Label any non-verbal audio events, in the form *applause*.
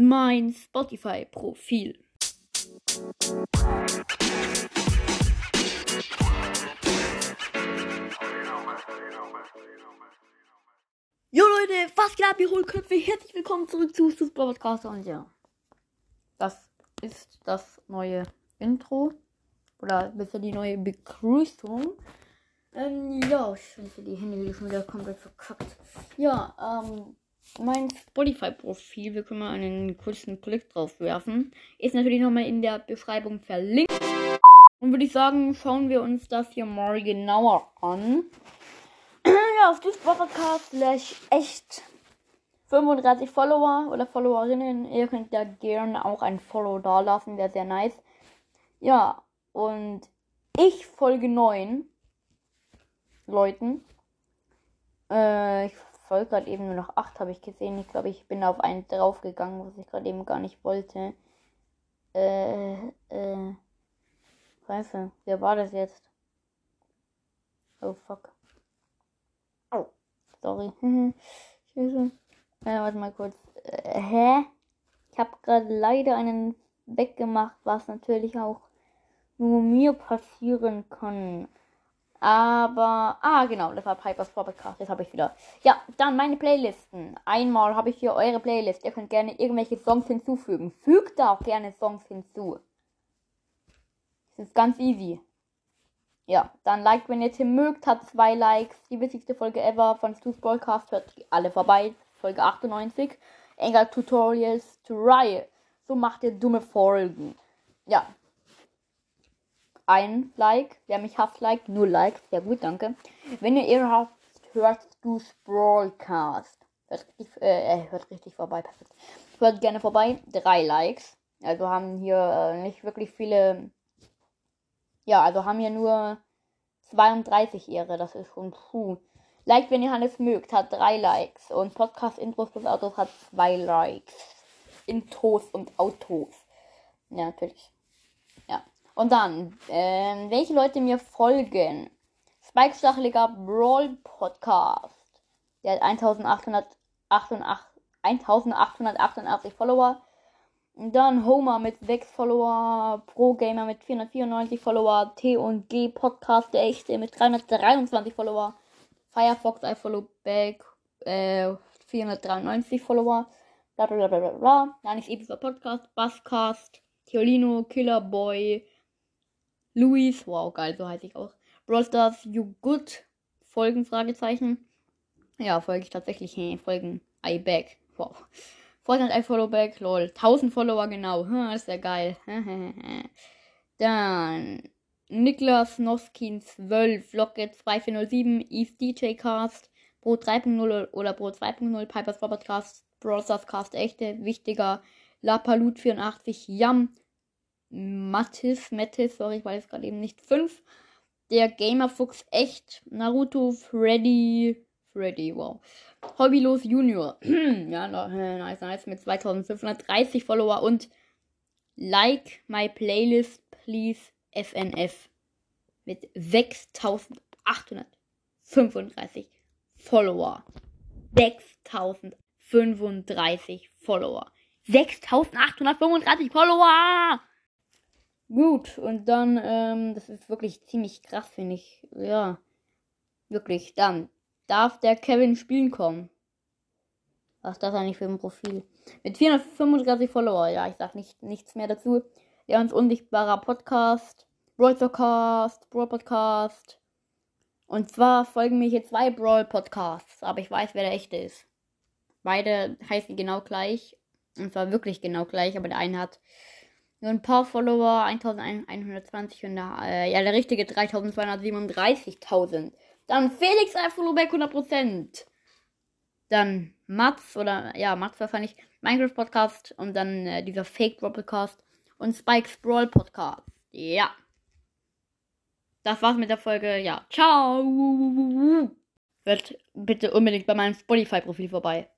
mein Spotify-Profil. Jo Leute, was geht ab, ihr Hohlköpfe? Herzlich willkommen zurück zu Super Podcast und ja. Das ist das neue Intro. Oder besser die neue Begrüßung. Ähm, ja, ich finde die Hände schon wieder komplett verkackt. Ja, ähm, mein Spotify-Profil, wir können mal einen kurzen Klick drauf werfen, ist natürlich nochmal in der Beschreibung verlinkt. Und würde ich sagen, schauen wir uns das hier mal genauer an. *clears throat* ja, auf diesem slash echt 35 Follower oder Followerinnen. Ihr könnt da gerne auch ein Follow da lassen, wäre sehr nice. Ja, und ich folge 9 Leuten. Äh, ich folge gerade eben nur noch 8, habe ich gesehen. Ich glaube, ich bin auf einen draufgegangen, was ich gerade eben gar nicht wollte. Äh, äh. Scheiße, wer war das jetzt? Oh fuck. Oh, sorry. *laughs* Scheiße. Äh, warte mal kurz. Äh, hä? Ich habe gerade leider einen weggemacht, was natürlich auch nur mir passieren kann. Aber, ah, genau, das war Pipers Podcast. Jetzt habe ich wieder. Ja, dann meine Playlisten. Einmal habe ich hier eure Playlist. Ihr könnt gerne irgendwelche Songs hinzufügen. Fügt da auch gerne Songs hinzu. Das ist ganz easy. Ja, dann liked, wenn ihr Tim mögt, hat zwei Likes. Die witzigste Folge ever von Stu's Podcast. Hört alle vorbei. Folge 98. Engel Tutorials to Riot. So macht ihr dumme Folgen. Ja, ein Like. Wer mich hasst, like. Nur Likes. Sehr gut, danke. Wenn ihr Ehre habt, hört du Sprawlcast. Hört richtig, äh, hört richtig vorbei. Perfekt. Hört gerne vorbei. Drei Likes. Also haben hier äh, nicht wirklich viele. Ja, also haben hier nur 32 Ehre. Das ist schon puh. Like, wenn ihr Hannes mögt, hat drei Likes. Und Podcast Intros plus Autos hat zwei Likes. Intros und Autos. Ja, natürlich. Und dann, ähm, welche Leute mir folgen? Spike Stacheliger Brawl Podcast. Der hat 1888, Follower. Und dann Homer mit 6 Follower, Pro Gamer mit 494 Follower, T und G Podcast der echte mit 323 Follower, Firefox I follow back äh, 493 Follower, bla bla bla bla bla. Ist ebenso Podcast, Buzzcast, Theolino, Killer Boy, Luis, wow, geil, so heiße ich auch. Brawl Stars, You Good, Folgen, Fragezeichen. Ja, folge ich tatsächlich, hey, Folgen, I back, wow. Fortnite I follow back, lol, 1000 Follower genau, hm, ist ja geil. Dann, Niklas Noskin 12, Locke 2407, Eve DJ Cast, Pro 3.0 oder Pro 2.0, Pipers Robert Cast, Brawl Stars Cast echte, wichtiger, Lapalut 84, Yam, Mattis, Mattis, sorry, ich weiß gerade eben nicht. 5. Der Gamerfuchs echt. Naruto, Freddy. Freddy, wow. Hobbylos Junior. *clears throat* ja, äh, nice, nice. Mit 2530 Follower und Like my playlist, please. FNF. Mit 6835 Follower. 6035 Follower. 6835 Follower! Gut, und dann, ähm, das ist wirklich ziemlich krass, finde ich. Ja, wirklich. Dann darf der Kevin spielen kommen. Was ist das eigentlich für ein Profil? Mit 435 Follower, ja, ich sag nicht, nichts mehr dazu. Der uns unsichtbarer Podcast, Brawl Podcast, Brawl Podcast. Und zwar folgen mir hier zwei Brawl Podcasts, aber ich weiß, wer der echte ist. Beide heißen genau gleich. Und zwar wirklich genau gleich, aber der eine hat nur ein paar Follower, 1120 und der, äh, ja, der richtige 3237.000. Dann Felix Alphalubeck 100%. Dann Mats oder, ja, Mats wahrscheinlich, Minecraft Podcast und dann äh, dieser Fake Podcast und Spikes Brawl Podcast. Ja. Das war's mit der Folge. Ja, ciao. Hört bitte unbedingt bei meinem Spotify-Profil vorbei.